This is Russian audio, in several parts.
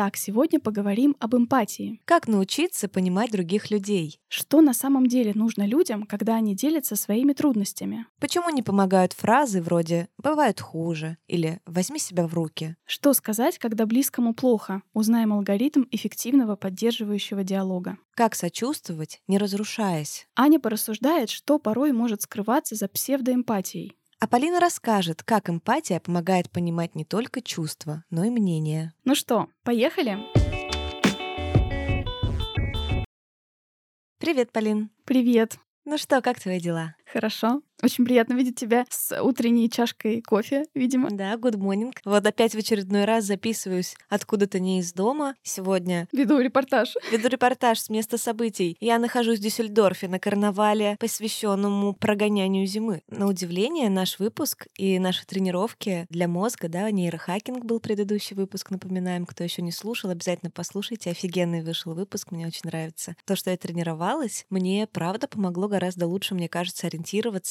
Итак, сегодня поговорим об эмпатии. Как научиться понимать других людей? Что на самом деле нужно людям, когда они делятся своими трудностями? Почему не помогают фразы вроде «бывает хуже» или «возьми себя в руки»? Что сказать, когда близкому плохо? Узнаем алгоритм эффективного поддерживающего диалога. Как сочувствовать, не разрушаясь? Аня порассуждает, что порой может скрываться за псевдоэмпатией. А Полина расскажет, как эмпатия помогает понимать не только чувства, но и мнения. Ну что, поехали? Привет, Полин. Привет. Ну что, как твои дела? Хорошо. Очень приятно видеть тебя с утренней чашкой кофе, видимо. Да, good morning. Вот опять в очередной раз записываюсь откуда-то не из дома. Сегодня веду репортаж. Веду репортаж с места событий. Я нахожусь в Дюссельдорфе на карнавале, посвященному прогонянию зимы. На удивление, наш выпуск и наши тренировки для мозга, да, нейрохакинг был предыдущий выпуск, напоминаем, кто еще не слушал, обязательно послушайте. Офигенный вышел выпуск, мне очень нравится. То, что я тренировалась, мне правда помогло гораздо лучше, мне кажется, ориентироваться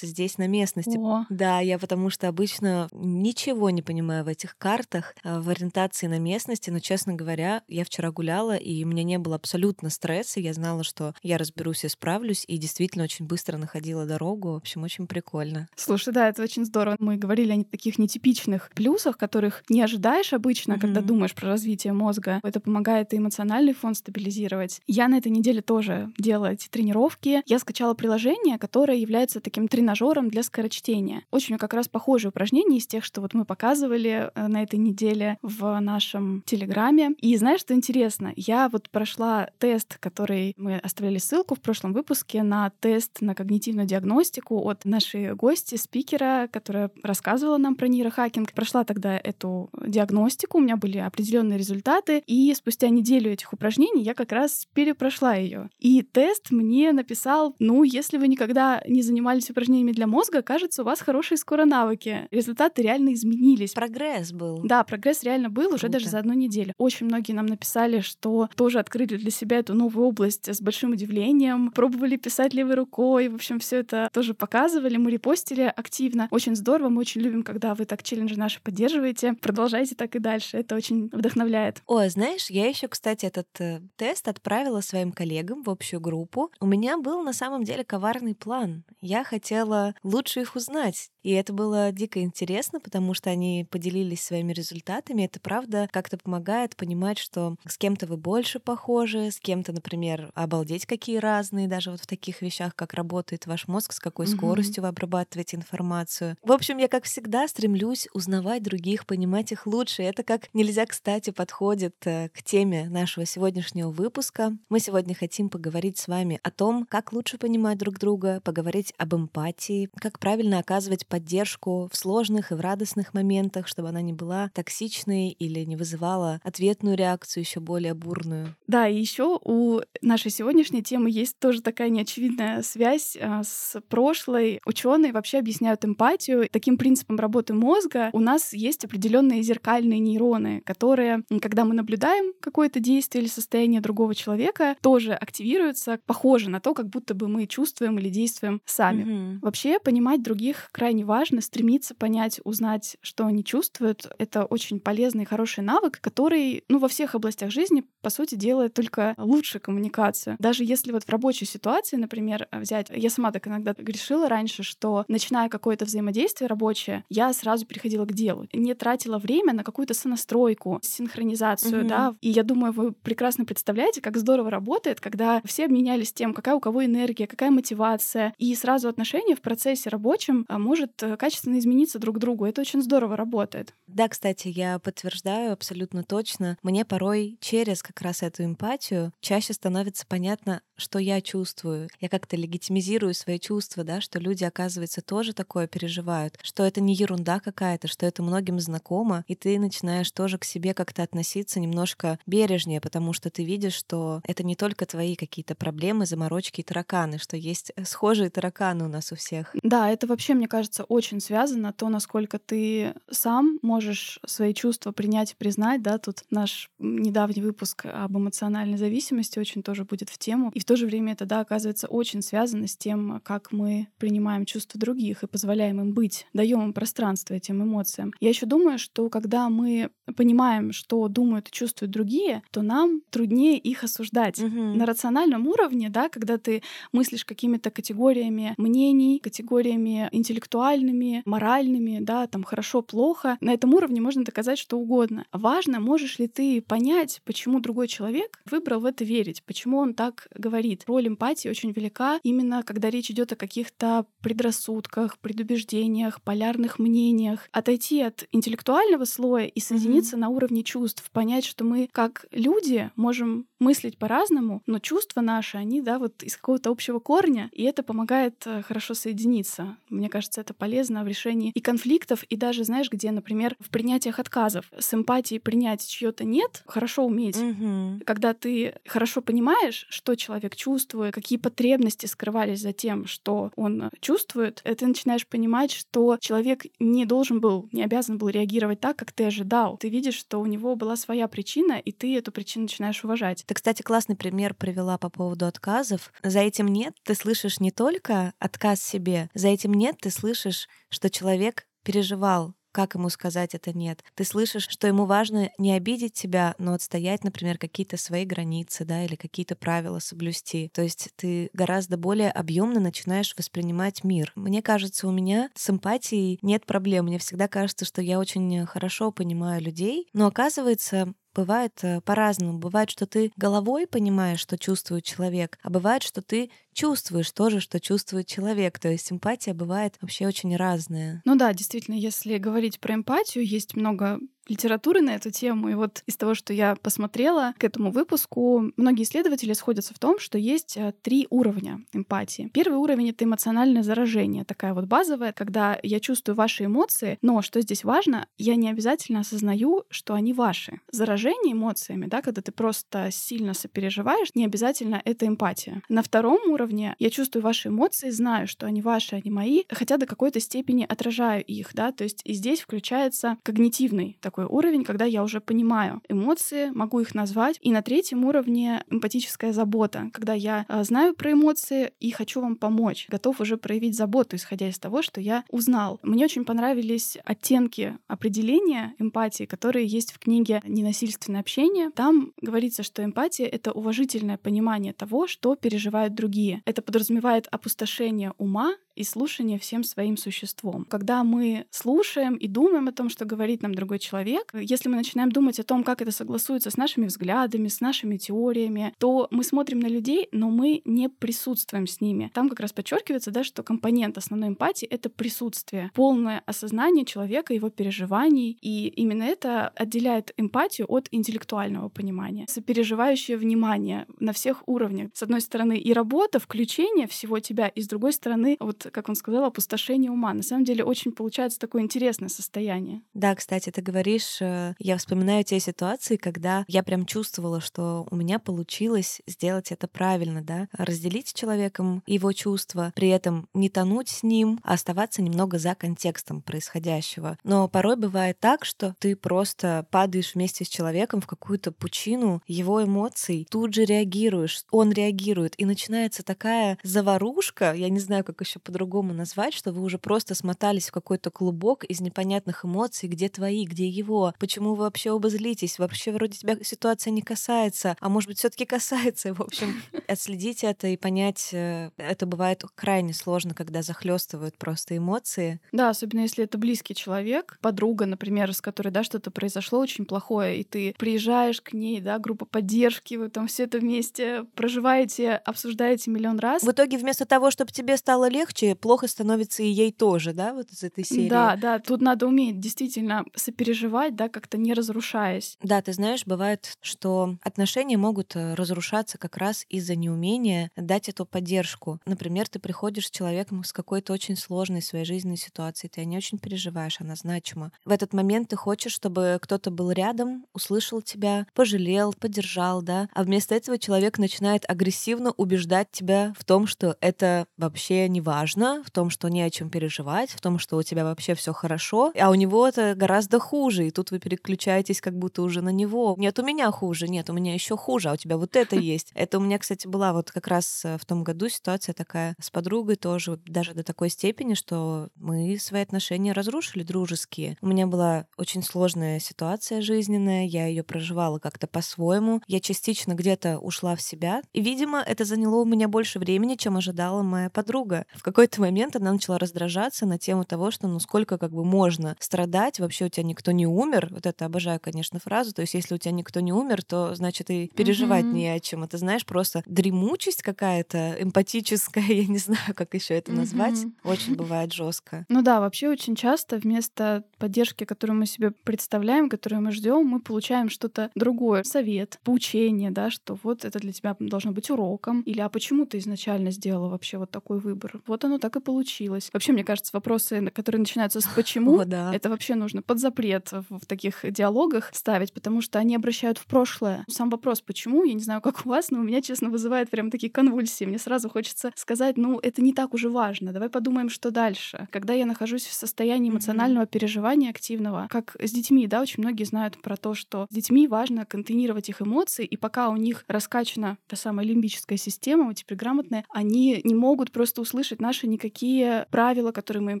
здесь на местности. О. Да, я потому что обычно ничего не понимаю в этих картах, а, в ориентации на местности, но, честно говоря, я вчера гуляла, и у меня не было абсолютно стресса, я знала, что я разберусь и справлюсь, и действительно очень быстро находила дорогу, в общем, очень прикольно. Слушай, да, это очень здорово. Мы говорили о таких нетипичных плюсах, которых не ожидаешь обычно, mm-hmm. когда думаешь про развитие мозга. Это помогает и эмоциональный фон стабилизировать. Я на этой неделе тоже делала эти тренировки. Я скачала приложение, которое является таким тренажером тренажером для скорочтения. Очень как раз похожие упражнения из тех, что вот мы показывали э, на этой неделе в нашем Телеграме. И знаешь, что интересно? Я вот прошла тест, который мы оставляли ссылку в прошлом выпуске на тест на когнитивную диагностику от нашей гости, спикера, которая рассказывала нам про нейрохакинг. Прошла тогда эту диагностику, у меня были определенные результаты, и спустя неделю этих упражнений я как раз перепрошла ее. И тест мне написал, ну, если вы никогда не занимались упражнениями для мозга, кажется, у вас хорошие скоро навыки. Результаты реально изменились. Прогресс был. Да, прогресс реально был Круто. уже даже за одну неделю. Очень многие нам написали, что тоже открыли для себя эту новую область с большим удивлением, пробовали писать левой рукой, в общем, все это тоже показывали, мы репостили активно. Очень здорово, мы очень любим, когда вы так челленджи наши поддерживаете. Продолжайте так и дальше, это очень вдохновляет. Ой, знаешь, я еще, кстати, этот э, тест отправила своим коллегам в общую группу. У меня был на самом деле коварный план. Я хотела лучше их узнать. И это было дико интересно, потому что они поделились своими результатами. Это правда как-то помогает понимать, что с кем-то вы больше похожи, с кем-то, например, обалдеть какие разные, даже вот в таких вещах, как работает ваш мозг, с какой скоростью вы обрабатываете информацию. В общем, я, как всегда, стремлюсь узнавать других, понимать их лучше. Это как нельзя, кстати, подходит э, к теме нашего сегодняшнего выпуска. Мы сегодня хотим поговорить с вами о том, как лучше понимать друг друга, поговорить об эмпатии, как правильно оказывать поддержку в сложных и в радостных моментах, чтобы она не была токсичной или не вызывала ответную реакцию еще более бурную. Да, и еще у нашей сегодняшней темы есть тоже такая неочевидная связь а, с прошлой. Ученые вообще объясняют эмпатию. Таким принципом работы мозга у нас есть определенные зеркальные нейроны, которые, когда мы наблюдаем какое-то действие или состояние другого человека, тоже активируются похоже на то, как будто бы мы чувствуем или действуем сами. Mm-hmm. Вообще Вообще понимать других крайне важно, стремиться понять, узнать, что они чувствуют. Это очень полезный и хороший навык, который, ну, во всех областях жизни, по сути, делает только лучше коммуникацию. Даже если вот в рабочей ситуации, например, взять... Я сама так иногда грешила раньше, что начиная какое-то взаимодействие рабочее, я сразу переходила к делу. Не тратила время на какую-то сонастройку, синхронизацию, mm-hmm. да. И я думаю, вы прекрасно представляете, как здорово работает, когда все обменялись тем, какая у кого энергия, какая мотивация, и сразу отношения в процессе рабочем а, может э, качественно измениться друг другу. Это очень здорово работает. Да, кстати, я подтверждаю абсолютно точно. Мне порой через как раз эту эмпатию чаще становится понятно, что я чувствую. Я как-то легитимизирую свои чувства, да, что люди, оказывается, тоже такое переживают, что это не ерунда какая-то, что это многим знакомо, и ты начинаешь тоже к себе как-то относиться немножко бережнее, потому что ты видишь, что это не только твои какие-то проблемы, заморочки и тараканы, что есть э, схожие тараканы вулканы у нас у всех. Да, это вообще, мне кажется, очень связано то, насколько ты сам можешь свои чувства принять и признать, да, тут наш недавний выпуск об эмоциональной зависимости очень тоже будет в тему. И в то же время это, да, оказывается очень связано с тем, как мы принимаем чувства других и позволяем им быть, даем им пространство этим эмоциям. Я еще думаю, что когда мы понимаем, что думают и чувствуют другие, то нам труднее их осуждать. Угу. На рациональном уровне, да, когда ты мыслишь какими-то категориями мнений, категориями интеллектуальными, моральными, да, там хорошо-плохо, на этом уровне можно доказать что угодно. Важно, можешь ли ты понять, почему другой человек выбрал в это верить, почему он так говорит. Роль эмпатии очень велика именно когда речь идет о каких-то предрассудках, предубеждениях, полярных мнениях. Отойти от интеллектуального слоя и соединиться mm-hmm. на уровне чувств, понять, что мы как люди можем мыслить по-разному, но чувства наши, они, да, вот из какого-то общего корня, и это помогает хорошо соединиться. Мне кажется, это полезно в решении и конфликтов, и даже, знаешь, где, например, в принятиях отказов. С эмпатией принять чье-то нет, хорошо уметь. Угу. Когда ты хорошо понимаешь, что человек чувствует, какие потребности скрывались за тем, что он чувствует, ты начинаешь понимать, что человек не должен был, не обязан был реагировать так, как ты ожидал. Ты видишь, что у него была своя причина, и ты эту причину начинаешь уважать. Ты, кстати, классный пример привела по поводу отказов. За этим нет ты слышишь не только отказ себе, за этим нет ты слышишь, что человек переживал как ему сказать это нет. Ты слышишь, что ему важно не обидеть тебя, но отстоять, например, какие-то свои границы, да, или какие-то правила соблюсти. То есть ты гораздо более объемно начинаешь воспринимать мир. Мне кажется, у меня с эмпатией нет проблем. Мне всегда кажется, что я очень хорошо понимаю людей, но оказывается, бывает э, по-разному. Бывает, что ты головой понимаешь, что чувствует человек, а бывает, что ты чувствуешь тоже, что чувствует человек. То есть симпатия бывает вообще очень разная. Ну да, действительно, если говорить про эмпатию, есть много литературы на эту тему. И вот из того, что я посмотрела к этому выпуску, многие исследователи сходятся в том, что есть э, три уровня эмпатии. Первый уровень — это эмоциональное заражение, такая вот базовая, когда я чувствую ваши эмоции, но, что здесь важно, я не обязательно осознаю, что они ваши. Заражение эмоциями, да, когда ты просто сильно сопереживаешь, не обязательно это эмпатия. На втором уровне я чувствую ваши эмоции, знаю, что они ваши, они мои, хотя до какой-то степени отражаю их, да, то есть и здесь включается когнитивный такой такой уровень, когда я уже понимаю эмоции, могу их назвать. И на третьем уровне эмпатическая забота, когда я э, знаю про эмоции и хочу вам помочь, готов уже проявить заботу, исходя из того, что я узнал. Мне очень понравились оттенки определения эмпатии, которые есть в книге «Ненасильственное общение». Там говорится, что эмпатия — это уважительное понимание того, что переживают другие. Это подразумевает опустошение ума и слушание всем своим существом. Когда мы слушаем и думаем о том, что говорит нам другой человек, если мы начинаем думать о том, как это согласуется с нашими взглядами, с нашими теориями, то мы смотрим на людей, но мы не присутствуем с ними. Там как раз подчеркивается, да, что компонент основной эмпатии — это присутствие, полное осознание человека, его переживаний, и именно это отделяет эмпатию от интеллектуального понимания. Сопереживающее внимание на всех уровнях. С одной стороны, и работа, включение всего тебя, и с другой стороны, вот как он сказал, опустошение ума. На самом деле очень получается такое интересное состояние. Да, кстати, ты говоришь, э, я вспоминаю те ситуации, когда я прям чувствовала, что у меня получилось сделать это правильно, да, разделить с человеком его чувства, при этом не тонуть с ним, а оставаться немного за контекстом происходящего. Но порой бывает так, что ты просто падаешь вместе с человеком в какую-то пучину его эмоций, тут же реагируешь, он реагирует, и начинается такая заварушка, я не знаю, как еще по по-другому назвать, что вы уже просто смотались в какой-то клубок из непонятных эмоций, где твои, где его, почему вы вообще оба злитесь, вообще вроде тебя ситуация не касается, а может быть все таки касается. В общем, отследить это и понять, э, это бывает крайне сложно, когда захлестывают просто эмоции. Да, особенно если это близкий человек, подруга, например, с которой, да, что-то произошло очень плохое, и ты приезжаешь к ней, да, группа поддержки, вы там все это вместе проживаете, обсуждаете миллион раз. В итоге вместо того, чтобы тебе стало легче, плохо становится и ей тоже, да, вот из этой серии. Да, да, тут надо уметь действительно сопереживать, да, как-то не разрушаясь. Да, ты знаешь, бывает, что отношения могут э, разрушаться как раз из-за неумения дать эту поддержку. Например, ты приходишь с человеком с какой-то очень сложной своей жизненной ситуацией, ты не очень переживаешь, она значима. В этот момент ты хочешь, чтобы кто-то был рядом, услышал тебя, пожалел, поддержал, да, а вместо этого человек начинает агрессивно убеждать тебя в том, что это вообще не важно, важно, в том, что не о чем переживать, в том, что у тебя вообще все хорошо, а у него это гораздо хуже, и тут вы переключаетесь как будто уже на него. Нет, у меня хуже, нет, у меня еще хуже, а у тебя вот это есть. Это у меня, кстати, была вот как раз э, в том году ситуация такая с подругой тоже, даже до такой степени, что мы свои отношения разрушили дружеские. У меня была очень сложная ситуация жизненная, я ее проживала как-то по-своему. Я частично где-то ушла в себя. И, видимо, это заняло у меня больше времени, чем ожидала моя подруга. В какой-то момент она начала раздражаться на тему того, что ну сколько как бы можно страдать, вообще у тебя никто не умер. Вот это обожаю, конечно, фразу. То есть если у тебя никто не умер, то значит и переживать mm-hmm. не о чем. Это знаешь, просто дремучесть какая-то, эмпатическая, я не знаю, как еще это назвать. Mm-hmm. Очень бывает жестко. Ну да, вообще очень часто вместо поддержки, которую мы себе представляем, которую мы ждем, мы получаем что-то другое. Совет, поучение, да, что вот это для тебя должно быть уроком. Или а почему ты изначально сделала вообще вот такой выбор? Вот оно так и получилось. Вообще, мне кажется, вопросы, которые начинаются с почему, это вообще нужно под запрет в таких диалогах ставить, потому что они обращают в прошлое. Сам вопрос почему, я не знаю, как у вас, но у меня, честно, вызывает прям такие конвульсии. Мне сразу хочется сказать, ну, это не так уже важно. Давай подумаем, что дальше. Когда я нахожусь в состоянии эмоционального переживания активного, как с детьми, да, очень многие знают про то, что с детьми важно контейнировать их эмоции, и пока у них раскачана та самая лимбическая система, вот теперь грамотная, они не могут просто услышать наши никакие правила, которые мы им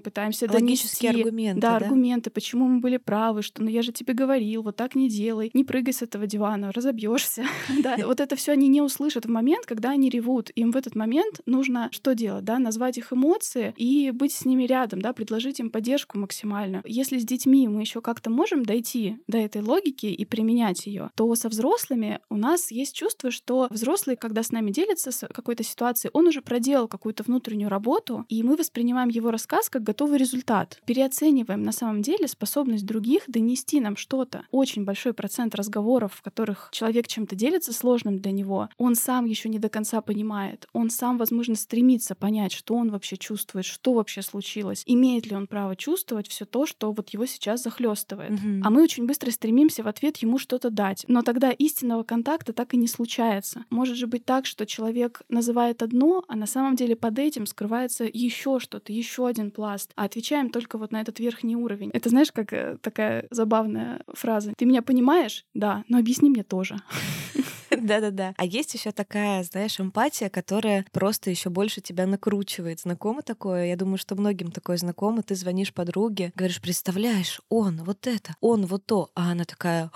пытаемся Логические донести. аргументы, да, да, аргументы, почему мы были правы, что ну я же тебе говорил, вот так не делай, не прыгай с этого дивана, разобьешься. да, вот это все они не услышат в момент, когда они ревут. Им в этот момент нужно что делать, да, назвать их эмоции и быть с ними рядом, да, предложить им поддержку максимально. Если с детьми мы еще как-то можем дойти до этой логики и применять ее, то со взрослыми у нас есть чувство, что взрослый, когда с нами делится с какой-то ситуацией, он уже проделал какую-то внутреннюю работу, и мы воспринимаем его рассказ как готовый результат. Переоцениваем на самом деле способность других донести нам что-то. Очень большой процент разговоров, в которых человек чем-то делится сложным для него, он сам еще не до конца понимает. Он сам, возможно, стремится понять, что он вообще чувствует, что вообще случилось, имеет ли он право чувствовать все то, что вот его сейчас захлестывает. Mm-hmm. А мы очень быстро стремимся в ответ ему что-то дать. Но тогда истинного контакта так и не случается. Может же быть так, что человек называет одно, а на самом деле под этим скрывается еще что-то, еще один пласт, а отвечаем только вот на этот верхний уровень. Это знаешь, как э, такая забавная фраза. Ты меня понимаешь? Да, но объясни мне тоже. Да-да-да. А есть еще такая, знаешь, эмпатия, которая просто еще больше тебя накручивает. Знакомо такое? Я думаю, что многим такое знакомо. Ты звонишь подруге, говоришь, представляешь, он вот это, он вот то. А она такая,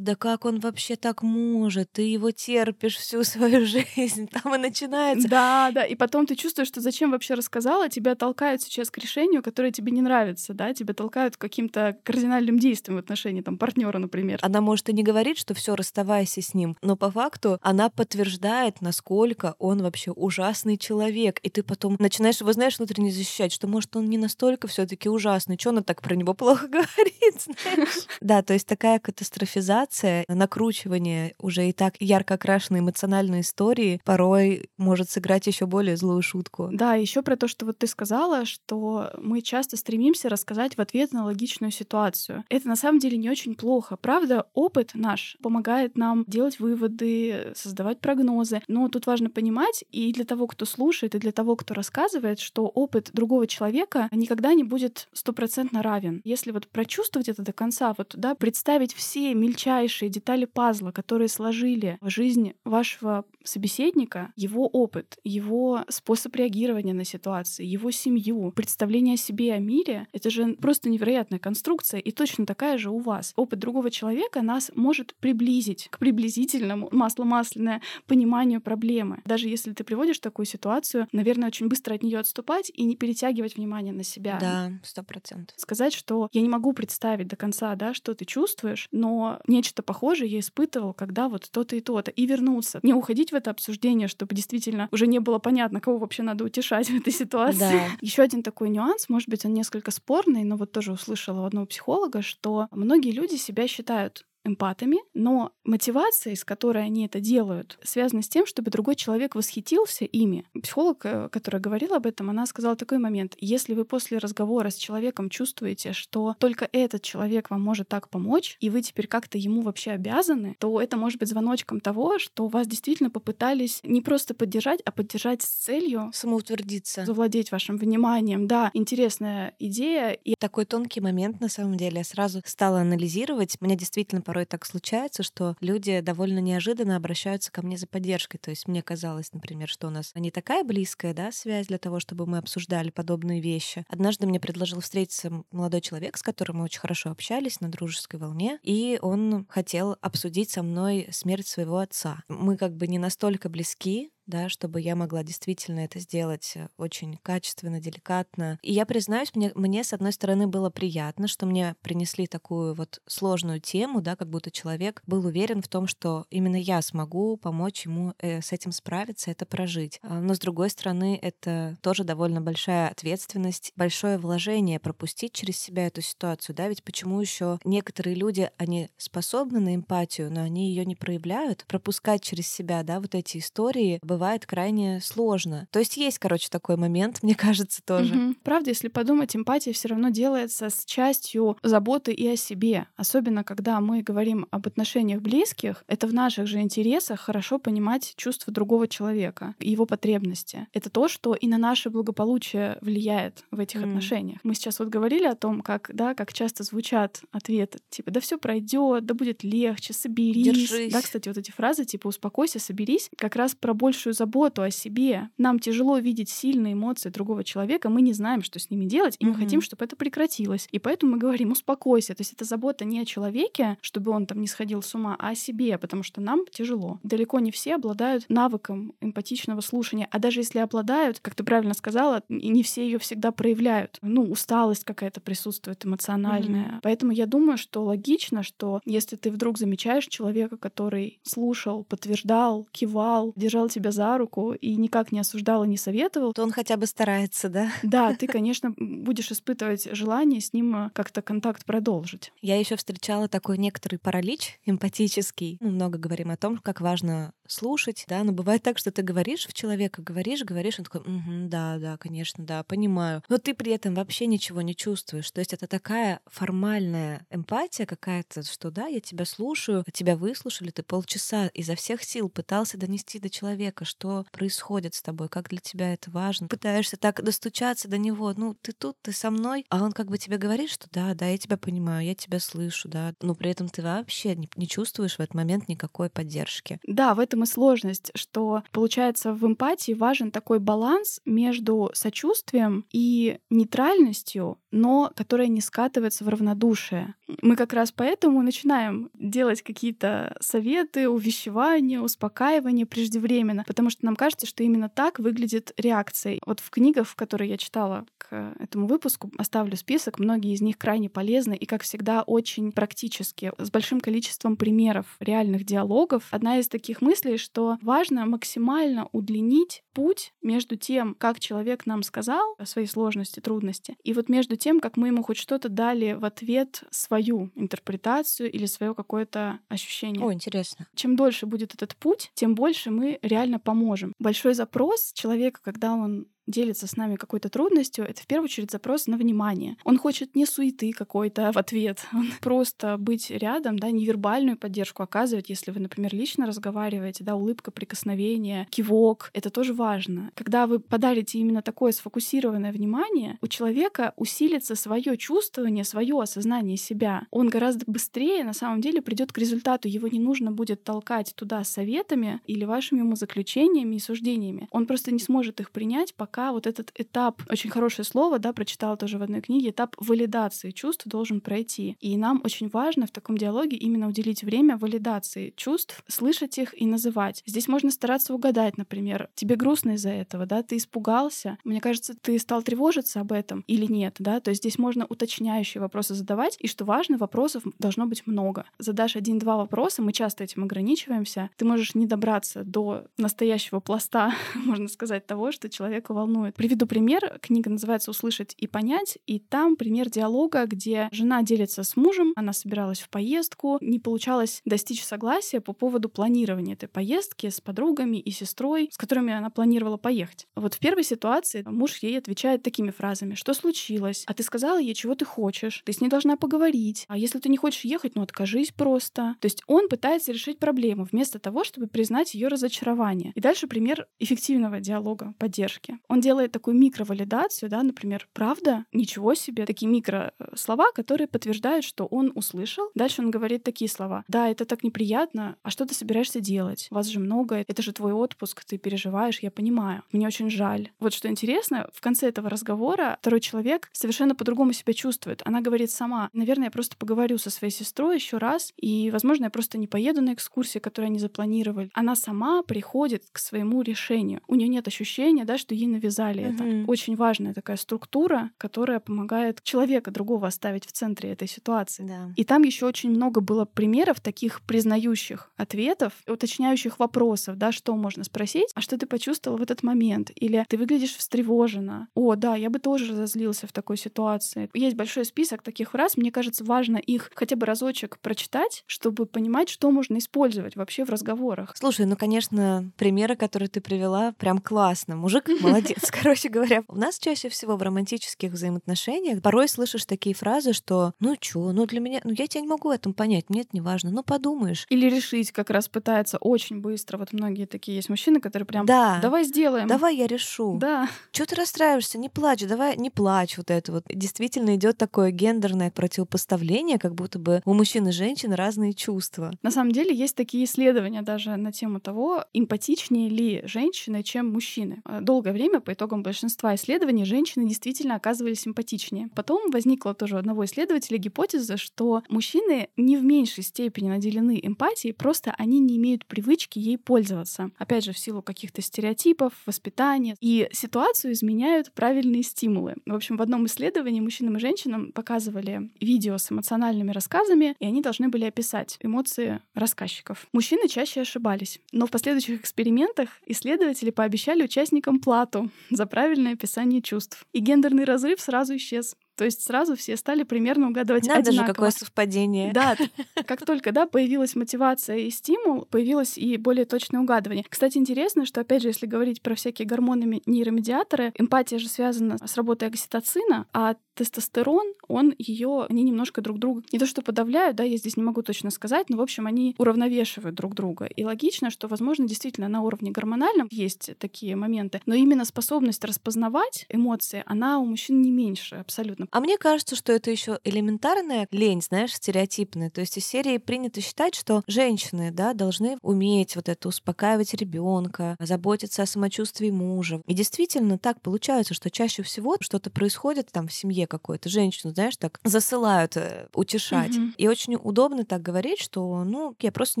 да как он вообще так может? Ты его терпишь всю свою жизнь. Там и начинается. Да, да. И потом ты чувствуешь, что зачем вообще рассказала, тебя толкают сейчас к решению, которое тебе не нравится, да, тебя толкают к каким-то кардинальным действиям в отношении там партнера, например. Она может и не говорить, что все, расставайся с ним, но по факту она подтверждает, насколько он вообще ужасный человек. И ты потом начинаешь его, знаешь, внутренне защищать, что может он не настолько все-таки ужасный, что она так про него плохо говорит, знаешь? Да, то есть такая катастрофизация романтизация, накручивание уже и так ярко окрашенной эмоциональной истории порой может сыграть еще более злую шутку. Да, еще про то, что вот ты сказала, что мы часто стремимся рассказать в ответ на логичную ситуацию. Это на самом деле не очень плохо. Правда, опыт наш помогает нам делать выводы, создавать прогнозы. Но тут важно понимать и для того, кто слушает, и для того, кто рассказывает, что опыт другого человека никогда не будет стопроцентно равен. Если вот прочувствовать это до конца, вот да, представить все мельчайшие мельчайшие детали пазла, которые сложили жизнь вашего собеседника, его опыт, его способ реагирования на ситуации, его семью, представление о себе и о мире, это же просто невероятная конструкция, и точно такая же у вас. Опыт другого человека нас может приблизить к приблизительному масло-масляное пониманию проблемы. Даже если ты приводишь такую ситуацию, наверное, очень быстро от нее отступать и не перетягивать внимание на себя. Да, сто процентов. Сказать, что я не могу представить до конца, да, что ты чувствуешь, но нечто похожее я испытывал, когда вот то-то и то-то, и вернуться. Не уходить в это обсуждение, чтобы действительно уже не было понятно, кого вообще надо утешать в этой ситуации. Да. Еще один такой нюанс, может быть, он несколько спорный, но вот тоже услышала у одного психолога, что многие люди себя считают эмпатами, но мотивация, с которой они это делают, связана с тем, чтобы другой человек восхитился ими. Психолог, э, которая говорила об этом, она сказала такой момент. Если вы после разговора с человеком чувствуете, что только этот человек вам может так помочь, и вы теперь как-то ему вообще обязаны, то это может быть звоночком того, что вас действительно попытались не просто поддержать, а поддержать с целью самоутвердиться, завладеть вашим вниманием. Да, интересная идея. И такой тонкий момент, на самом деле, я сразу стала анализировать. Мне действительно порой так случается, что люди довольно неожиданно обращаются ко мне за поддержкой. То есть мне казалось, например, что у нас не такая близкая да, связь для того, чтобы мы обсуждали подобные вещи. Однажды мне предложил встретиться молодой человек, с которым мы очень хорошо общались на дружеской волне, и он хотел обсудить со мной смерть своего отца. Мы как бы не настолько близки, да, чтобы я могла действительно это сделать э, очень качественно, деликатно. И я признаюсь, мне, мне с одной стороны было приятно, что мне принесли такую вот сложную тему, да, как будто человек был уверен в том, что именно я смогу помочь ему э, с этим справиться, это прожить. А, но с другой стороны, это тоже довольно большая ответственность, большое вложение пропустить через себя эту ситуацию, да, ведь почему еще некоторые люди, они способны на эмпатию, но они ее не проявляют, пропускать через себя, да, вот эти истории, бывает крайне сложно. То есть есть, короче, такой момент, мне кажется, тоже. Угу. Правда, если подумать, эмпатия все равно делается с частью заботы и о себе. Особенно, когда мы говорим об отношениях близких, это в наших же интересах хорошо понимать чувства другого человека, его потребности. Это то, что и на наше благополучие влияет в этих mm. отношениях. Мы сейчас вот говорили о том, как, да, как часто звучат ответы, типа, да все пройдет, да будет легче, соберись. Держись. Да, кстати, вот эти фразы, типа, успокойся, соберись, как раз про больше большую заботу о себе. Нам тяжело видеть сильные эмоции другого человека, мы не знаем, что с ними делать, и мы mm-hmm. хотим, чтобы это прекратилось. И поэтому мы говорим, успокойся. То есть это забота не о человеке, чтобы он там не сходил с ума, а о себе, потому что нам тяжело. Далеко не все обладают навыком эмпатичного слушания, а даже если обладают, как ты правильно сказала, не все ее всегда проявляют. Ну, усталость какая-то присутствует эмоциональная. Mm-hmm. Поэтому я думаю, что логично, что если ты вдруг замечаешь человека, который слушал, подтверждал, кивал, держал тебя за руку и никак не осуждал и не советовал, то он хотя бы старается, да? Да, ты, конечно, будешь испытывать желание с ним э, как-то контакт продолжить. Я еще встречала такой некоторый паралич эмпатический. Мы много говорим о том, как важно слушать, да, но бывает так, что ты говоришь в человека, говоришь, говоришь, он такой, угу, да, да, конечно, да, понимаю. Но ты при этом вообще ничего не чувствуешь. То есть это такая формальная эмпатия какая-то, что да, я тебя слушаю, тебя выслушали, ты полчаса изо всех сил пытался донести до человека, что происходит с тобой, как для тебя это важно. Пытаешься так достучаться до него, ну, ты тут, ты со мной, а он как бы тебе говорит, что да, да, я тебя понимаю, я тебя слышу, да, но при этом ты вообще не, не чувствуешь в этот момент никакой поддержки. Да, в этом и сложность, что получается в эмпатии важен такой баланс между сочувствием и нейтральностью, но которая не скатывается в равнодушие. Мы как раз поэтому начинаем делать какие-то советы, увещевания, успокаивания преждевременно, потому что нам кажется, что именно так выглядит реакция. Вот в книгах, которые я читала к этому выпуску, оставлю список, многие из них крайне полезны и, как всегда, очень практически, с большим количеством примеров реальных диалогов. Одна из таких мыслей что важно максимально удлинить путь между тем, как человек нам сказал о своей сложности, трудности, и вот между тем, как мы ему хоть что-то дали в ответ свою интерпретацию или свое какое-то ощущение. О, интересно. Чем дольше будет этот путь, тем больше мы реально поможем. Большой запрос человека, когда он делится с нами какой-то трудностью, это в первую очередь запрос на внимание. Он хочет не суеты какой-то в ответ, он просто быть рядом, да, невербальную поддержку оказывать, если вы, например, лично разговариваете, да, улыбка, прикосновение, кивок, это тоже важно. Когда вы подарите именно такое сфокусированное внимание, у человека усилится свое чувствование, свое осознание себя. Он гораздо быстрее на самом деле придет к результату. Его не нужно будет толкать туда советами или вашими умозаключениями и суждениями. Он просто не сможет их принять, пока пока вот этот этап, очень хорошее слово, да, прочитала тоже в одной книге, этап валидации чувств должен пройти. И нам очень важно в таком диалоге именно уделить время валидации чувств, слышать их и называть. Здесь можно стараться угадать, например, тебе грустно из-за этого, да, ты испугался, мне кажется, ты стал тревожиться об этом или нет, да, то есть здесь можно уточняющие вопросы задавать, и что важно, вопросов должно быть много. Задашь один-два вопроса, мы часто этим ограничиваемся, ты можешь не добраться до настоящего пласта, можно сказать, того, что человеку волнует. Приведу пример. Книга называется «Услышать и понять», и там пример диалога, где жена делится с мужем, она собиралась в поездку, не получалось достичь согласия по поводу планирования этой поездки с подругами и сестрой, с которыми она планировала поехать. Вот в первой ситуации муж ей отвечает такими фразами. Что случилось? А ты сказала ей, чего ты хочешь? Ты с ней должна поговорить. А если ты не хочешь ехать, ну откажись просто. То есть он пытается решить проблему вместо того, чтобы признать ее разочарование. И дальше пример эффективного диалога, поддержки. Он делает такую микровалидацию, да, например, правда, ничего себе, такие микро э, слова, которые подтверждают, что он услышал. Дальше он говорит такие слова. Да, это так неприятно, а что ты собираешься делать? Вас же много, это же твой отпуск, ты переживаешь, я понимаю. Мне очень жаль. Вот что интересно, в конце этого разговора второй человек совершенно по-другому себя чувствует. Она говорит сама, наверное, я просто поговорю со своей сестрой еще раз, и, возможно, я просто не поеду на экскурсии, которую они запланировали. Она сама приходит к своему решению. У нее нет ощущения, да, что ей навязали mm-hmm. это. Очень важная такая структура, которая помогает человека другого оставить в центре этой ситуации. Да. И там еще очень много было примеров таких признающих ответов, уточняющих вопросов, да, что можно спросить, а что ты почувствовал в этот момент? Или ты выглядишь встревоженно. О, да, я бы тоже разозлился в такой ситуации. Есть большой список таких фраз. Мне кажется, важно их хотя бы разочек прочитать, чтобы понимать, что можно использовать вообще в разговорах. Слушай, ну, конечно, примеры, которые ты привела, прям классно. Мужик молодец, короче говоря. У нас чаще всего в романтических взаимоотношениях порой слышишь такие фразы, что «ну чё, ну для меня, ну я тебя не могу в этом понять, мне это не важно, ну подумаешь». Или решить как раз пытается очень быстро. Вот многие такие есть мужчины, которые прям да. «давай сделаем». «Давай я решу». Да. Чё ты расстраиваешься? Не плачь, давай не плачь. Вот это вот. Действительно идет такое гендерное противопоставление, как будто бы у мужчин и женщин разные чувства. На самом деле есть такие исследования даже на тему того, эмпатичнее ли женщины, чем мужчины. Долгое время по итогам большинства исследований женщины действительно оказывались симпатичнее. Потом возникла тоже у одного исследователя гипотеза, что мужчины не в меньшей степени наделены эмпатией, просто они не имеют привычки ей пользоваться. Опять же, в силу каких-то стереотипов, воспитания. И ситуацию изменяют правильные стимулы. В общем, в одном исследовании мужчинам и женщинам показывали видео с эмоциональными рассказами, и они должны были описать эмоции рассказчиков. Мужчины чаще ошибались. Но в последующих экспериментах исследователи пообещали участникам плату за правильное описание чувств. И гендерный разрыв сразу исчез. То есть сразу все стали примерно угадывать Надо одинаково. же, какое совпадение. Да, как только да, появилась мотивация и стимул, появилось и более точное угадывание. Кстати, интересно, что, опять же, если говорить про всякие гормоны нейромедиаторы, эмпатия же связана с работой окситоцина, а тестостерон, он ее, они немножко друг друга не то что подавляют, да, я здесь не могу точно сказать, но, в общем, они уравновешивают друг друга. И логично, что, возможно, действительно на уровне гормональном есть такие моменты, но именно способность распознавать эмоции, она у мужчин не меньше абсолютно абсолютно. А мне кажется, что это еще элементарная лень, знаешь, стереотипная. То есть из серии принято считать, что женщины, да, должны уметь вот это успокаивать ребенка, заботиться о самочувствии мужа. И действительно так получается, что чаще всего что-то происходит там в семье какой-то, женщину, знаешь, так засылают э, утешать. Mm-hmm. И очень удобно так говорить, что, ну, я просто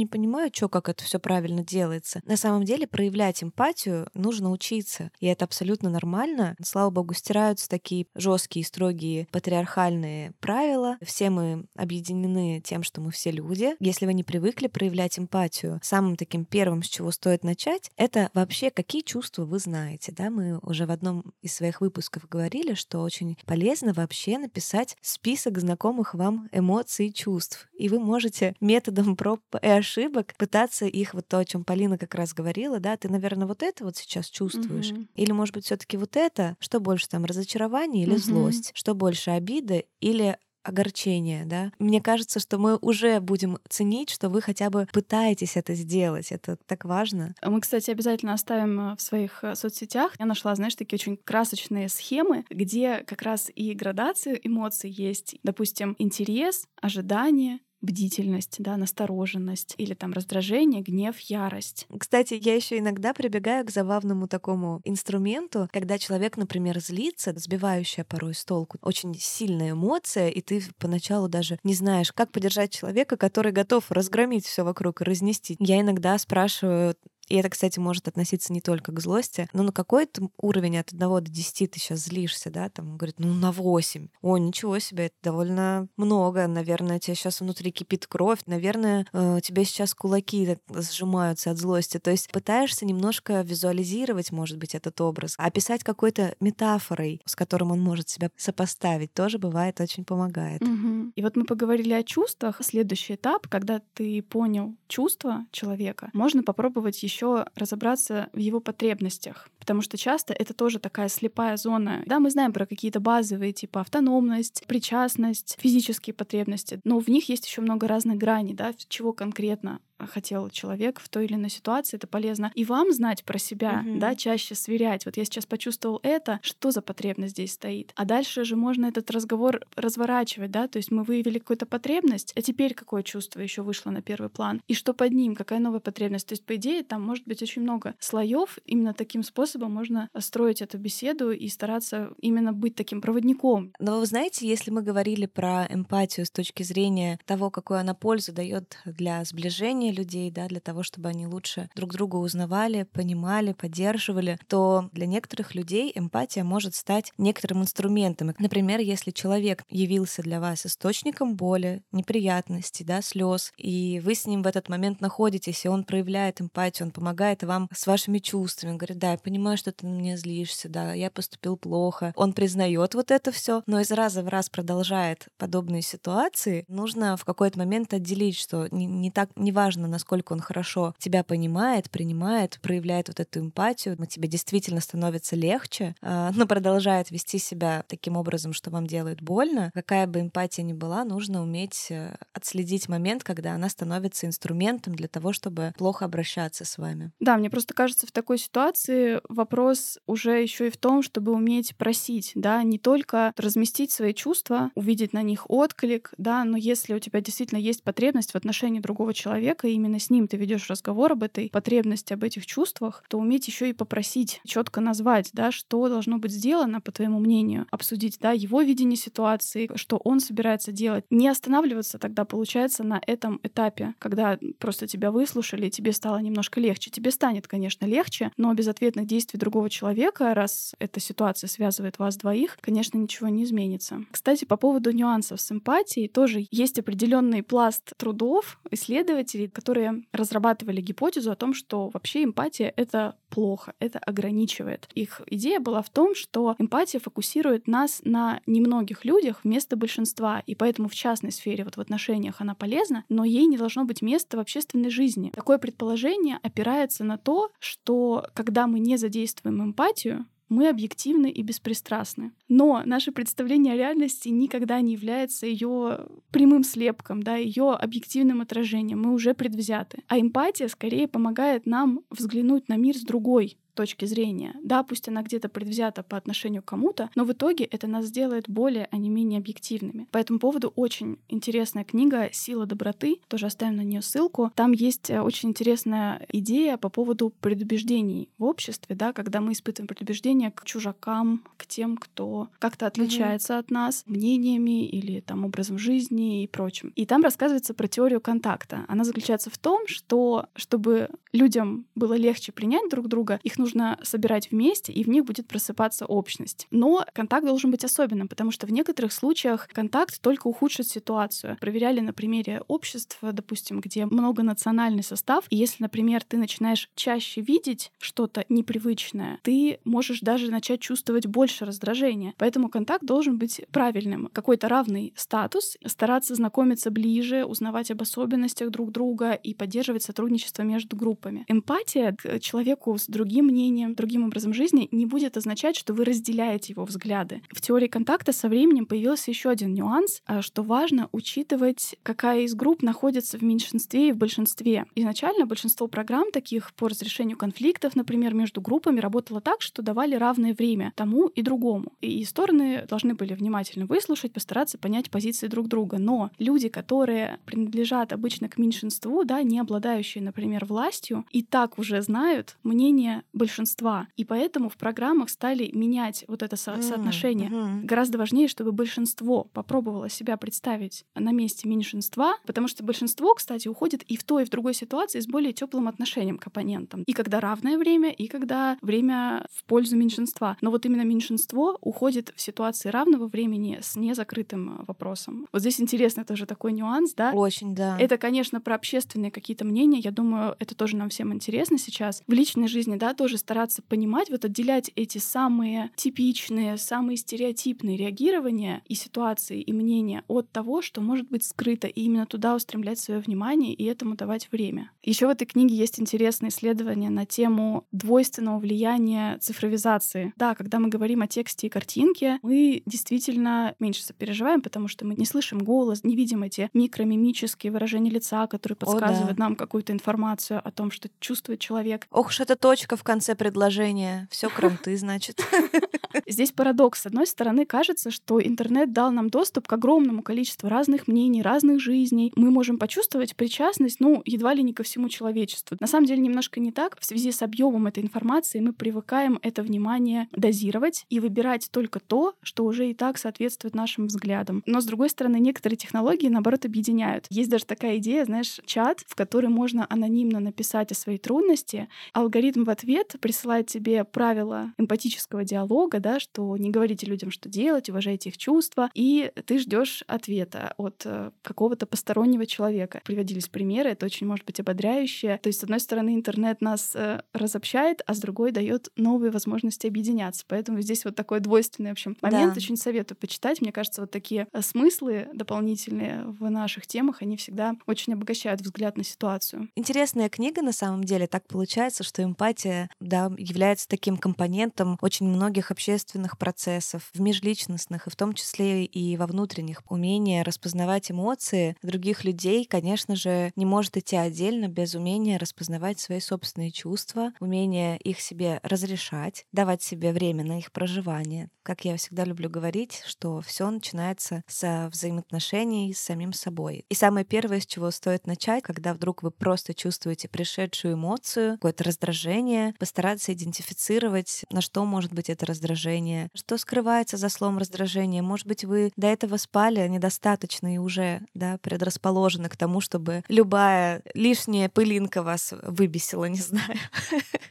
не понимаю, что, как это все правильно делается. На самом деле проявлять эмпатию нужно учиться, и это абсолютно нормально. Слава богу, стираются такие жесткие и строгие патриархальные правила. Все мы объединены тем, что мы все люди. Если вы не привыкли проявлять эмпатию, самым таким первым, с чего стоит начать, это вообще какие чувства вы знаете. Да? Мы уже в одном из своих выпусков говорили, что очень полезно вообще написать список знакомых вам эмоций и чувств. И вы можете методом проб и ошибок пытаться их, вот то, о чем Полина как раз говорила, да, ты, наверное, вот это вот сейчас чувствуешь. Mm-hmm. Или, может быть, все-таки вот это, что больше там, разочарование или mm-hmm. злость? Что больше обиды или огорчение, да. Мне кажется, что мы уже будем ценить, что вы хотя бы пытаетесь это сделать. Это так важно. Мы, кстати, обязательно оставим в своих э, соцсетях. Я нашла, знаешь, такие очень красочные схемы, где как раз и градация эмоций есть. Допустим, интерес, ожидание, бдительность, да, настороженность или там раздражение, гнев, ярость. Кстати, я еще иногда прибегаю к забавному такому инструменту, когда человек, например, злится, сбивающая порой с толку, очень сильная эмоция, и ты поначалу даже не знаешь, как поддержать человека, который готов разгромить все вокруг и разнести. Я иногда спрашиваю И это, кстати, может относиться не только к злости, но на какой-то уровень от 1 до 10 ты сейчас злишься, да, там, говорит, ну, на 8. О, ничего себе, это довольно много. Наверное, у тебя сейчас внутри кипит кровь. Наверное, э, у тебя сейчас кулаки сжимаются от злости. То есть пытаешься немножко визуализировать, может быть, этот образ, описать какой-то метафорой, с которым он может себя сопоставить, тоже бывает очень помогает. Угу. И вот мы поговорили о чувствах. Следующий этап, когда ты понял чувства человека, можно попробовать еще разобраться в его потребностях. Потому что часто это тоже такая слепая зона. Да, мы знаем про какие-то базовые, типа автономность, причастность, физические потребности, но в них есть еще много разных граней, да, чего конкретно хотел человек в той или иной ситуации, это полезно. И вам знать про себя, mm-hmm. да, чаще сверять. Вот я сейчас почувствовал это, что за потребность здесь стоит. А дальше же можно этот разговор разворачивать, да, то есть мы выявили какую-то потребность, а теперь какое чувство еще вышло на первый план? И что под ним, какая новая потребность? То есть, по идее, там может быть очень много слоев. Именно таким способом можно строить эту беседу и стараться именно быть таким проводником. Но вы знаете, если мы говорили про эмпатию с точки зрения того, какую она пользу дает для сближения людей, да, для того, чтобы они лучше друг друга узнавали, понимали, поддерживали, то для некоторых людей эмпатия может стать некоторым инструментом. Например, если человек явился для вас источником боли, неприятностей, да, слез, и вы с ним в этот момент находитесь, и он проявляет эмпатию, он помогает вам с вашими чувствами, говорит, да, я понимаю, что ты на меня злишься, да, я поступил плохо. Он признает вот это все, но из раза в раз продолжает подобные ситуации. Нужно в какой-то момент отделить, что не, не так, не важно, важно, насколько он хорошо тебя понимает, принимает, проявляет вот эту эмпатию, тебе действительно становится легче, а, но продолжает вести себя таким образом, что вам делает больно. Какая бы эмпатия ни была, нужно уметь э, отследить момент, когда она становится инструментом для того, чтобы плохо обращаться с вами. Да, мне просто кажется, в такой ситуации вопрос уже еще и в том, чтобы уметь просить, да, не только разместить свои чувства, увидеть на них отклик, да, но если у тебя действительно есть потребность в отношении другого человека, именно с ним ты ведешь разговор об этой потребности, об этих чувствах, то уметь еще и попросить, четко назвать, да, что должно быть сделано, по твоему мнению, обсудить, да, его видение ситуации, что он собирается делать. Не останавливаться тогда, получается, на этом этапе, когда просто тебя выслушали, и тебе стало немножко легче. Тебе станет, конечно, легче, но без ответных действий другого человека, раз эта ситуация связывает вас двоих, конечно, ничего не изменится. Кстати, по поводу нюансов с эмпатией, тоже есть определенный пласт трудов исследователей, которые разрабатывали гипотезу о том, что вообще эмпатия — это плохо, это ограничивает. Их идея была в том, что эмпатия фокусирует нас на немногих людях вместо большинства, и поэтому в частной сфере, вот в отношениях она полезна, но ей не должно быть места в общественной жизни. Такое предположение опирается на то, что когда мы не задействуем эмпатию, мы объективны и беспристрастны. Но наше представление о реальности никогда не является ее прямым слепком, да, ее объективным отражением. Мы уже предвзяты. А эмпатия скорее помогает нам взглянуть на мир с другой точки зрения. Да, пусть она где-то предвзята по отношению к кому-то, но в итоге это нас сделает более, а не менее объективными. По этому поводу очень интересная книга «Сила доброты», тоже оставим на нее ссылку. Там есть э, очень интересная идея по поводу предубеждений в обществе, да, когда мы испытываем предубеждения к чужакам, к тем, кто как-то отличается mm-hmm. от нас мнениями или там образом жизни и прочим. И там рассказывается про теорию контакта. Она заключается в том, что чтобы людям было легче принять друг друга, их нужно собирать вместе, и в них будет просыпаться общность. Но контакт должен быть особенным, потому что в некоторых случаях контакт только ухудшит ситуацию. Проверяли на примере общества, допустим, где многонациональный состав, и если, например, ты начинаешь чаще видеть что-то непривычное, ты можешь даже начать чувствовать больше раздражения. Поэтому контакт должен быть правильным. Какой-то равный статус, стараться знакомиться ближе, узнавать об особенностях друг друга и поддерживать сотрудничество между группами. Эмпатия к человеку с другим мнением, другим образом жизни не будет означать, что вы разделяете его взгляды. В теории контакта со временем появился еще один нюанс, а, что важно учитывать, какая из групп находится в меньшинстве и в большинстве. Изначально большинство программ таких по разрешению конфликтов, например, между группами работало так, что давали равное время тому и другому. И стороны должны были внимательно выслушать, постараться понять позиции друг друга. Но люди, которые принадлежат обычно к меньшинству, да, не обладающие, например, властью, и так уже знают мнение большинства. И поэтому в программах стали менять вот это со- соотношение. Mm-hmm. Гораздо важнее, чтобы большинство попробовало себя представить на месте меньшинства, потому что большинство, кстати, уходит и в той, и в другой ситуации с более теплым отношением к оппонентам. И когда равное время, и когда время в пользу меньшинства. Но вот именно меньшинство уходит в ситуации равного времени с незакрытым вопросом. Вот здесь интересный тоже такой нюанс, да? Очень, да. Это, конечно, про общественные какие-то мнения. Я думаю, это тоже нам всем интересно сейчас. В личной жизни, да, тоже стараться понимать, вот отделять эти самые типичные, самые стереотипные реагирования и ситуации, и мнения от того, что может быть скрыто, и именно туда устремлять свое внимание и этому давать время. Еще в этой книге есть интересное исследование на тему двойственного влияния цифровизации. Да, когда мы говорим о тексте и картинке, мы действительно меньше сопереживаем, потому что мы не слышим голос, не видим эти микромимические выражения лица, которые подсказывают о, да. нам какую-то информацию о том, что чувствует человек. Ох уж эта точка в конце предложения. Все кранты, значит. Здесь парадокс. С одной стороны, кажется, что интернет дал нам доступ к огромному количеству разных мнений, разных жизней. Мы можем почувствовать причастность, ну, едва ли не ко всему человечеству. На самом деле, немножко не так. В связи с объемом этой информации мы привыкаем это внимание дозировать и выбирать только то, что уже и так соответствует нашим взглядам. Но, с другой стороны, некоторые технологии, наоборот, объединяют. Есть даже такая идея, знаешь, чат, в который можно анонимно написать о своей трудности. Алгоритм в ответ присылает тебе правила эмпатического диалога, да, что не говорите людям, что делать, уважайте их чувства, и ты ждешь ответа от э, какого-то постороннего человека. Приводились примеры, это очень может быть ободряюще. То есть, с одной стороны, интернет нас э, разобщает, а с другой дает новые возможности объединяться. Поэтому здесь вот такой двойственный, в общем, момент. Да. Очень советую почитать. Мне кажется, вот такие э, смыслы дополнительные в наших темах, они всегда очень обогащают взгляд на ситуацию. Интересная книга, на самом деле. Так получается, что эмпатия да, является таким компонентом очень многих общественных процессов, в межличностных, и в том числе и во внутренних. Умение распознавать эмоции других людей, конечно же, не может идти отдельно без умения распознавать свои собственные чувства, умения их себе разрешать, давать себе время на их проживание. Как я всегда люблю говорить, что все начинается с взаимоотношений с самим собой. И самое первое, с чего стоит начать, когда вдруг вы просто чувствуете пришедшую эмоцию, какое-то раздражение, постараться идентифицировать, на что может быть это раздражение, что скрывается за словом раздражение. Может быть, вы до этого спали недостаточно и уже да, предрасположены к тому, чтобы любая лишняя пылинка вас выбесила, не знаю.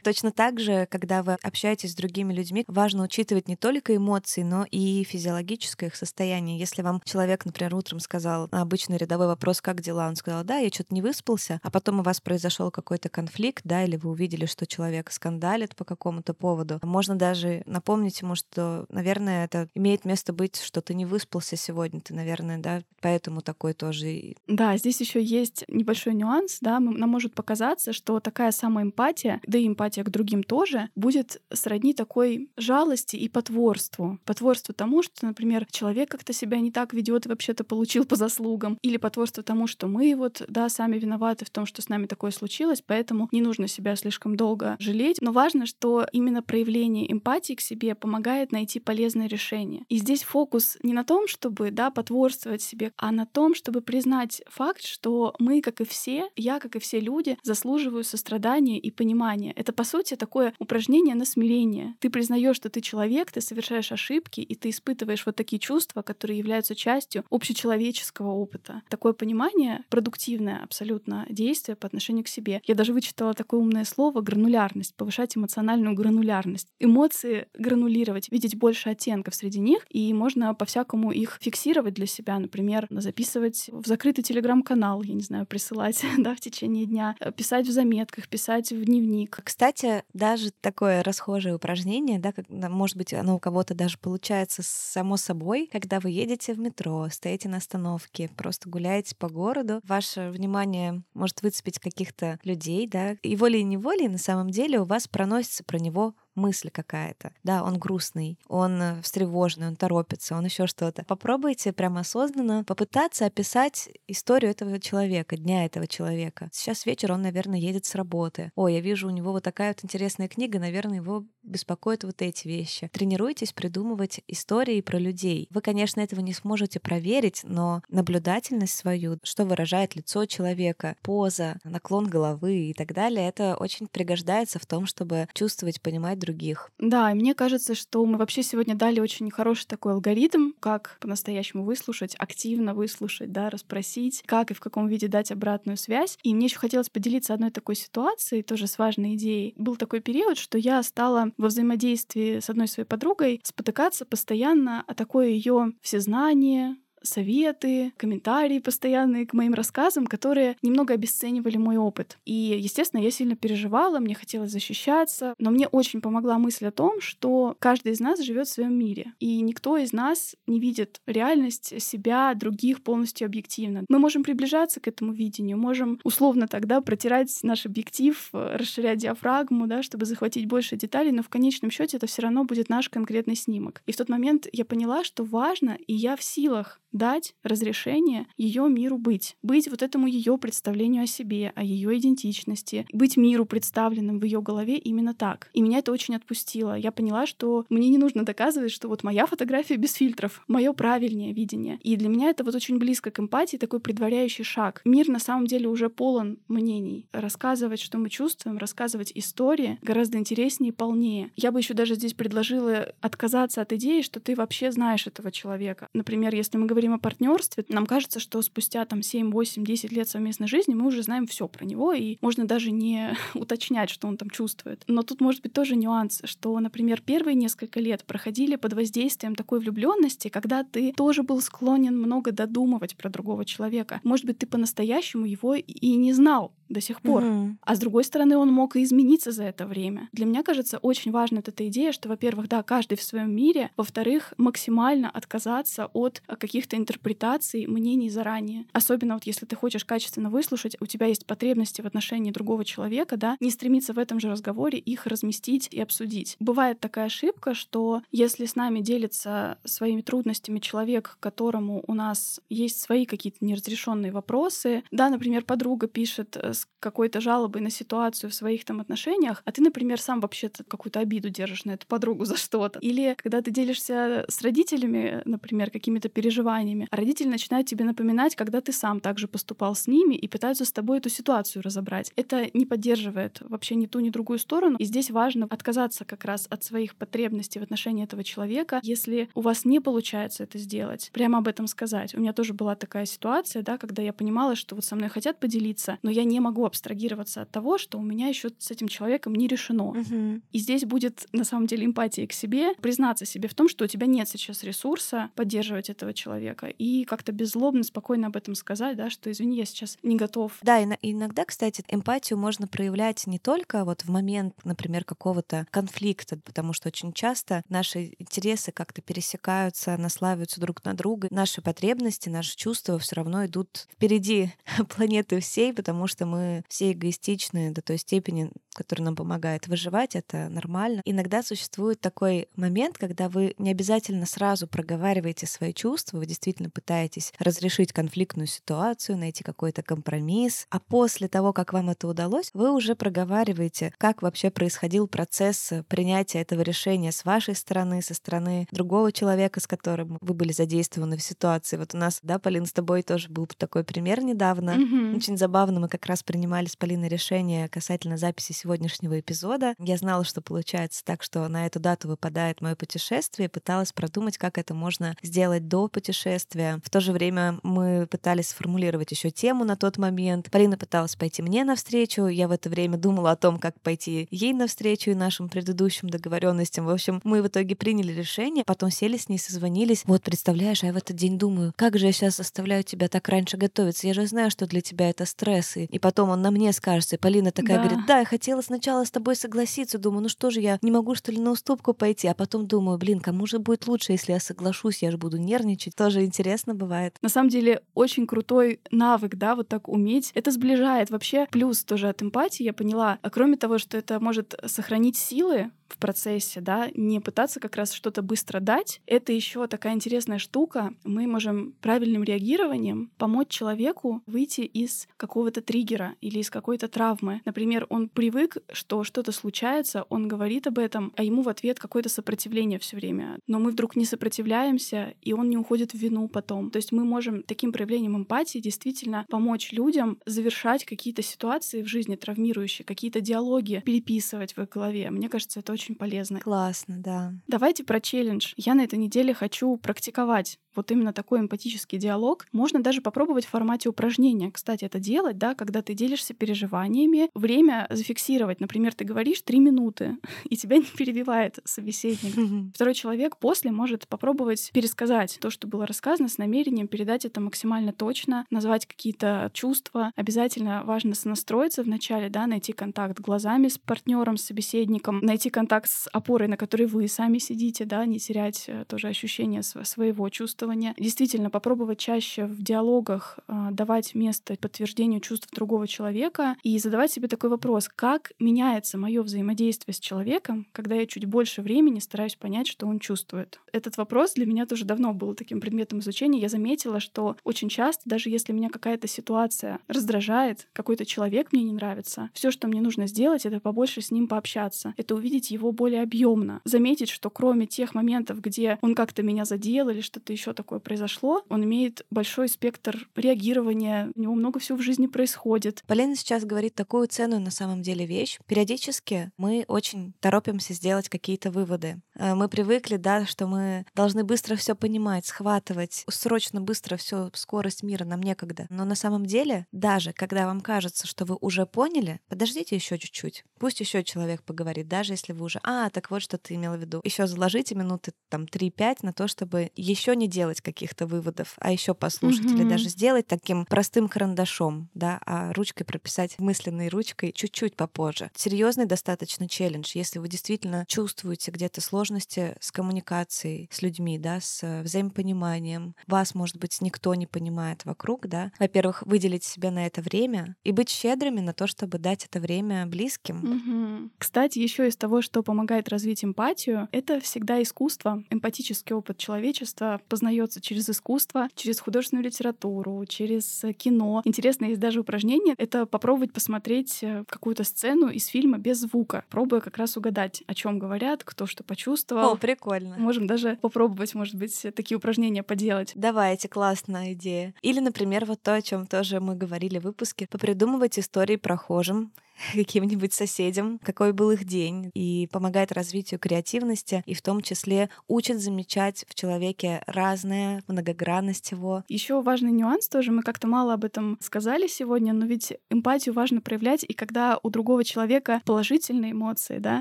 Точно так же, когда вы общаетесь с другими людьми, важно учитывать не только эмоции, но и физиологическое их состояние. Если вам человек, например, утром сказал обычный рядовой вопрос, как дела, он сказал, да, я что-то не выспался, а потом у вас произошел какой-то конфликт, да, или вы увидели, что человек скандалит по какому-то поводу, можно даже напомнить ему, что, наверное, это имеет место быть, что ты не выспался сегодня, ты, наверное, да, поэтому такой тоже. Да, здесь еще есть небольшой нюанс, да, нам может показаться, что такая самая эмпатия, да и эмпатия к другим тоже, будет сродни такой жалости и потворству. Потворству тому, что, например, человек как-то себя не так ведет и вообще-то получил по заслугам, или потворство тому, что мы вот, да, сами виноваты в том, что с нами такое случилось, поэтому не нужно себя слишком долго жалеть. Но важно, что именно проявление эмпатии к себе помогает найти полезное решение. И здесь фокус не на том, чтобы, да, потворствовать себе, а на том, чтобы признать факт, что мы, как и все, я, как и все люди, заслуживаю сострадания и понимания. Это, по сути, такое упражнение на смирение. Ты признаешь, что ты человек, ты совершаешь ошибки, и ты испытываешь вот такие чувства, которые являются частью общечеловеческого опыта. Такое понимание — продуктивное абсолютно действие по отношению к себе. Я даже вычитала такое умное слово — гранулярность, повышать эмоциональную гранулярность. Эмоции гранулировать, видеть больше оттенков среди них, и можно по-всякому их фиксировать для себя, например, записывать в закрытый телеграм-канал, я не знаю, присылать да, в течение дня, писать в заметках, писать в дневник. Кстати, даже такое расхожее упражнение, да, как, может быть, оно у кого-то даже получается само собой, когда вы едете в метро, стоите на остановке, просто гуляете по городу, ваше внимание может выцепить каких-то людей, да, и волей-неволей на самом деле у вас проносится про него мысль какая-то. Да, он грустный, он э, встревоженный, он торопится, он еще что-то. Попробуйте прямо осознанно попытаться описать историю этого человека, дня этого человека. Сейчас вечер, он, наверное, едет с работы. О, я вижу, у него вот такая вот интересная книга, наверное, его беспокоят вот эти вещи. Тренируйтесь придумывать истории про людей. Вы, конечно, этого не сможете проверить, но наблюдательность свою, что выражает лицо человека, поза, наклон головы и так далее, это очень пригождается в том, чтобы чувствовать, понимать других. Да, и мне кажется, что мы вообще сегодня дали очень хороший такой алгоритм, как по-настоящему выслушать, активно выслушать, да, расспросить, как и в каком виде дать обратную связь. И мне еще хотелось поделиться одной такой ситуацией, тоже с важной идеей. Был такой период, что я стала во взаимодействии с одной своей подругой спотыкаться постоянно о такое ее всезнание, советы, комментарии постоянные к моим рассказам, которые немного обесценивали мой опыт. И, естественно, я сильно переживала, мне хотелось защищаться, но мне очень помогла мысль о том, что каждый из нас живет в своем мире, и никто из нас не видит реальность себя, других полностью объективно. Мы можем приближаться к этому видению, можем условно тогда протирать наш объектив, расширять диафрагму, да, чтобы захватить больше деталей, но в конечном счете это все равно будет наш конкретный снимок. И в тот момент я поняла, что важно, и я в силах дать разрешение ее миру быть, быть вот этому ее представлению о себе, о ее идентичности, быть миру представленным в ее голове именно так. И меня это очень отпустило. Я поняла, что мне не нужно доказывать, что вот моя фотография без фильтров, мое правильнее видение. И для меня это вот очень близко к эмпатии, такой предваряющий шаг. Мир на самом деле уже полон мнений. Рассказывать, что мы чувствуем, рассказывать истории гораздо интереснее и полнее. Я бы еще даже здесь предложила отказаться от идеи, что ты вообще знаешь этого человека. Например, если мы говорим говорим о партнерстве, нам кажется, что спустя там 7, 8, 10 лет совместной жизни мы уже знаем все про него, и можно даже не уточнять, что он там чувствует. Но тут может быть тоже нюанс, что, например, первые несколько лет проходили под воздействием такой влюбленности, когда ты тоже был склонен много додумывать про другого человека. Может быть, ты по-настоящему его и не знал до сих пор. Mm-hmm. А с другой стороны, он мог и измениться за это время. Для меня кажется очень важна эта идея, что, во-первых, да, каждый в своем мире, во-вторых, максимально отказаться от каких-то каких-то интерпретаций, мнений заранее. Особенно вот если ты хочешь качественно выслушать, у тебя есть потребности в отношении другого человека, да, не стремиться в этом же разговоре их разместить и обсудить. Бывает такая ошибка, что если с нами делится своими трудностями человек, которому у нас есть свои какие-то неразрешенные вопросы, да, например, подруга пишет э, какой-то жалобой на ситуацию в своих там отношениях, а ты, например, сам вообще-то какую-то обиду держишь на эту подругу за что-то. Или когда ты делишься с родителями, например, какими-то переживаниями. А родители начинают тебе напоминать, когда ты сам также поступал с ними и пытаются с тобой эту ситуацию разобрать. Это не поддерживает вообще ни ту, ни другую сторону. И здесь важно отказаться как раз от своих потребностей в отношении этого человека. Если у вас не получается это сделать, прямо об этом сказать. У меня тоже была такая ситуация, да, когда я понимала, что вот со мной хотят поделиться, но я не могу абстрагироваться от того, что у меня еще с этим человеком не решено. Угу. И здесь будет на самом деле эмпатия к себе, признаться себе в том, что у тебя нет сейчас ресурса поддерживать этого человека человека и как-то беззлобно, спокойно об этом сказать, да, что извини, я сейчас не готов. Да, и иногда, кстати, эмпатию можно проявлять не только вот в момент, например, какого-то конфликта, потому что очень часто наши интересы как-то пересекаются, наслаиваются друг на друга. Наши потребности, наши чувства все равно идут впереди планеты всей, потому что мы все эгоистичны до той степени, которая нам помогает выживать, это нормально. Иногда существует такой момент, когда вы не обязательно сразу проговариваете свои чувства, вы действительно пытаетесь разрешить конфликтную ситуацию, найти какой-то компромисс, а после того, как вам это удалось, вы уже проговариваете, как вообще происходил процесс принятия этого решения с вашей стороны, со стороны другого человека, с которым вы были задействованы в ситуации. Вот у нас, да, Полин, с тобой тоже был такой пример недавно. Mm-hmm. Очень забавно, мы как раз принимали с Полиной решение касательно записи сегодняшнего эпизода. Я знала, что получается так, что на эту дату выпадает мое путешествие, пыталась продумать, как это можно сделать до путешествия. В то же время мы пытались сформулировать еще тему на тот момент. Полина пыталась пойти мне навстречу, я в это время думала о том, как пойти ей навстречу и нашим предыдущим договоренностям. В общем, мы в итоге приняли решение, потом сели с ней, созвонились. Вот, представляешь, а я в этот день думаю, как же я сейчас заставляю тебя так раньше готовиться? Я же знаю, что для тебя это стресс. И, потом он на мне скажется. И Полина такая да. говорит, да, я хотела хотела сначала с тобой согласиться, думаю, ну что же я не могу что ли на уступку пойти, а потом думаю, блин, кому же будет лучше, если я соглашусь, я же буду нервничать. Тоже интересно бывает. На самом деле очень крутой навык, да, вот так уметь. Это сближает вообще. Плюс тоже от эмпатии я поняла, а кроме того, что это может сохранить силы в процессе, да, не пытаться как раз что-то быстро дать. Это еще такая интересная штука. Мы можем правильным реагированием помочь человеку выйти из какого-то триггера или из какой-то травмы. Например, он привык, что что-то случается, он говорит об этом, а ему в ответ какое-то сопротивление все время. Но мы вдруг не сопротивляемся, и он не уходит в вину потом. То есть мы можем таким проявлением эмпатии действительно помочь людям завершать какие-то ситуации в жизни травмирующие, какие-то диалоги переписывать в их голове. Мне кажется, это очень полезно. Классно, да. Давайте про челлендж. Я на этой неделе хочу практиковать вот именно такой эмпатический диалог. Можно даже попробовать в формате упражнения, кстати, это делать, да, когда ты делишься переживаниями, время зафиксировать. Например, ты говоришь три минуты, и тебя не перебивает собеседник. Второй человек после может попробовать пересказать то, что было рассказано, с намерением передать это максимально точно, назвать какие-то чувства. Обязательно важно сонастроиться вначале, да, найти контакт глазами с партнером, с собеседником, найти контакт с опорой, на которой вы сами сидите, да, не терять э, тоже ощущение своего чувствования. Действительно, попробовать чаще в диалогах э, давать место подтверждению чувств другого человека и задавать себе такой вопрос, как меняется мое взаимодействие с человеком, когда я чуть больше времени стараюсь понять, что он чувствует. Этот вопрос для меня тоже давно был таким предметом изучения. Я заметила, что очень часто, даже если меня какая-то ситуация раздражает, какой-то человек мне не нравится, все, что мне нужно сделать, это побольше с ним пообщаться, это увидеть его более объемно, заметить, что кроме тех моментов, где он как-то меня задел или что-то еще такое произошло, он имеет большой спектр реагирования, у него много всего в жизни происходит. Полина сейчас говорит такую ценную на самом деле вещь. Периодически мы очень торопимся сделать какие-то выводы. Э, мы привыкли, да, что мы должны быстро все понимать, схватывать, срочно быстро все скорость мира нам некогда. Но на самом деле, даже когда вам кажется, что вы уже поняли, подождите еще чуть-чуть. Пусть еще человек поговорит, даже если вы уже, а, так вот что ты имела в виду. Еще заложите минуты там 3-5 на то, чтобы еще не делать каких-то выводов, а еще послушать mm-hmm. или даже сделать таким простым карандашом, да, а ручкой прописать мысленной ручкой чуть-чуть попозже. Серьезный достаточно челлендж, если вы действительно чувствуете где-то сложности с коммуникацией с людьми, да, с взаимопониманием. Вас, может быть, никто не понимает вокруг, да. Во-первых, выделить себе на это время и быть щедрыми на то, чтобы дать это время близким. Mm-hmm. Кстати, еще из того, что помогает развить эмпатию, это всегда искусство. Эмпатический опыт человечества познается через искусство, через художественную литературу, через кино. Интересно, есть даже упражнение. Это попробовать посмотреть э, какую-то сцену из фильма без звука, пробуя как раз угадать, о чем говорят, кто что почувствовал. О, прикольно. Можем даже попробовать, может быть, такие упражнения поделать. Давайте, классная идея. Или, например, вот то, о чем тоже мы говорили в выпуске, попридумывать истории прохожим, каким-нибудь соседям, какой был их день, и помогает развитию креативности, и в том числе учит замечать в человеке разное, многогранность его. Еще важный нюанс тоже, мы как-то мало об этом сказали сегодня, но ведь эмпатию важно проявлять, и когда у другого человека положительные эмоции, да,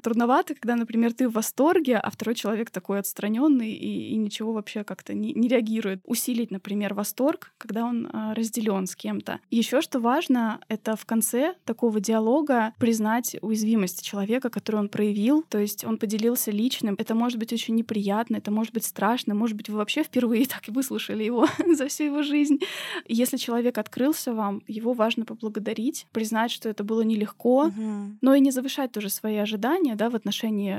трудновато, когда, например, ты в восторге, а второй человек такой отстраненный и, и ничего вообще как-то не, не реагирует. Усилить, например, восторг, когда он а, разделен с кем-то. Еще что важно, это в конце такого диалога друга, признать уязвимость человека, которую он проявил. То есть он поделился личным. Это может быть очень неприятно, это может быть страшно, может быть, вы вообще впервые так и выслушали его за всю его жизнь. Если человек открылся вам, его важно поблагодарить, признать, что это было нелегко, угу. но и не завышать тоже свои ожидания да, в отношении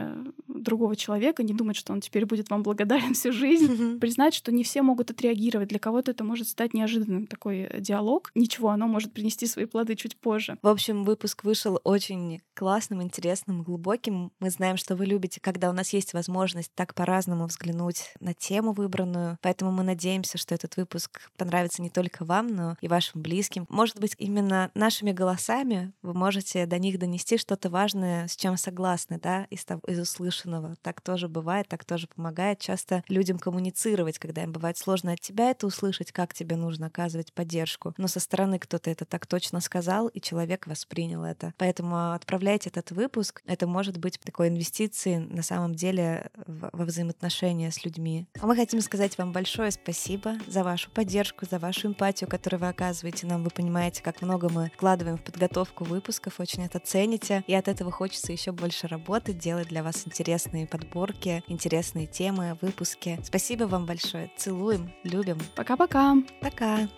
другого человека, не думать, что он теперь будет вам благодарен всю жизнь, угу. признать, что не все могут отреагировать. Для кого-то это может стать неожиданным такой диалог. Ничего, оно может принести свои плоды чуть позже. В общем, выпуск вышел вышел очень классным, интересным, глубоким. Мы знаем, что вы любите, когда у нас есть возможность так по-разному взглянуть на тему выбранную. Поэтому мы надеемся, что этот выпуск понравится не только вам, но и вашим близким. Может быть, именно нашими голосами вы можете до них донести что-то важное, с чем согласны, да, из, того, из услышанного. Так тоже бывает, так тоже помогает часто людям коммуницировать, когда им бывает сложно от тебя это услышать, как тебе нужно оказывать поддержку. Но со стороны кто-то это так точно сказал, и человек воспринял это. Поэтому отправляйте этот выпуск. Это может быть такой инвестицией на самом деле во взаимоотношения с людьми. А мы хотим сказать вам большое спасибо за вашу поддержку, за вашу эмпатию, которую вы оказываете нам. Вы понимаете, как много мы вкладываем в подготовку выпусков, очень это цените. И от этого хочется еще больше работать, делать для вас интересные подборки, интересные темы, выпуски. Спасибо вам большое. Целуем, любим. Пока-пока. Пока. -пока.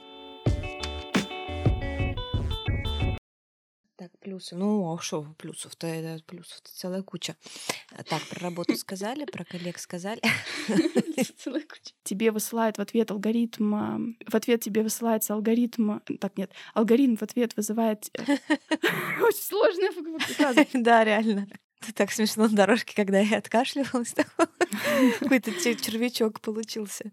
Пока. Так, плюсы. Ну, а что плюсов-то? Это плюсов-то целая куча. А Так, про работу сказали, про коллег сказали. Целая куча. Тебе высылают в ответ алгоритм, а, в ответ тебе высылается алгоритм, так нет, алгоритм в ответ вызывает... э, Очень сложная фраза. Да, реально. Это так смешно на дорожке, когда я откашливалась. Какой-то че- червячок получился.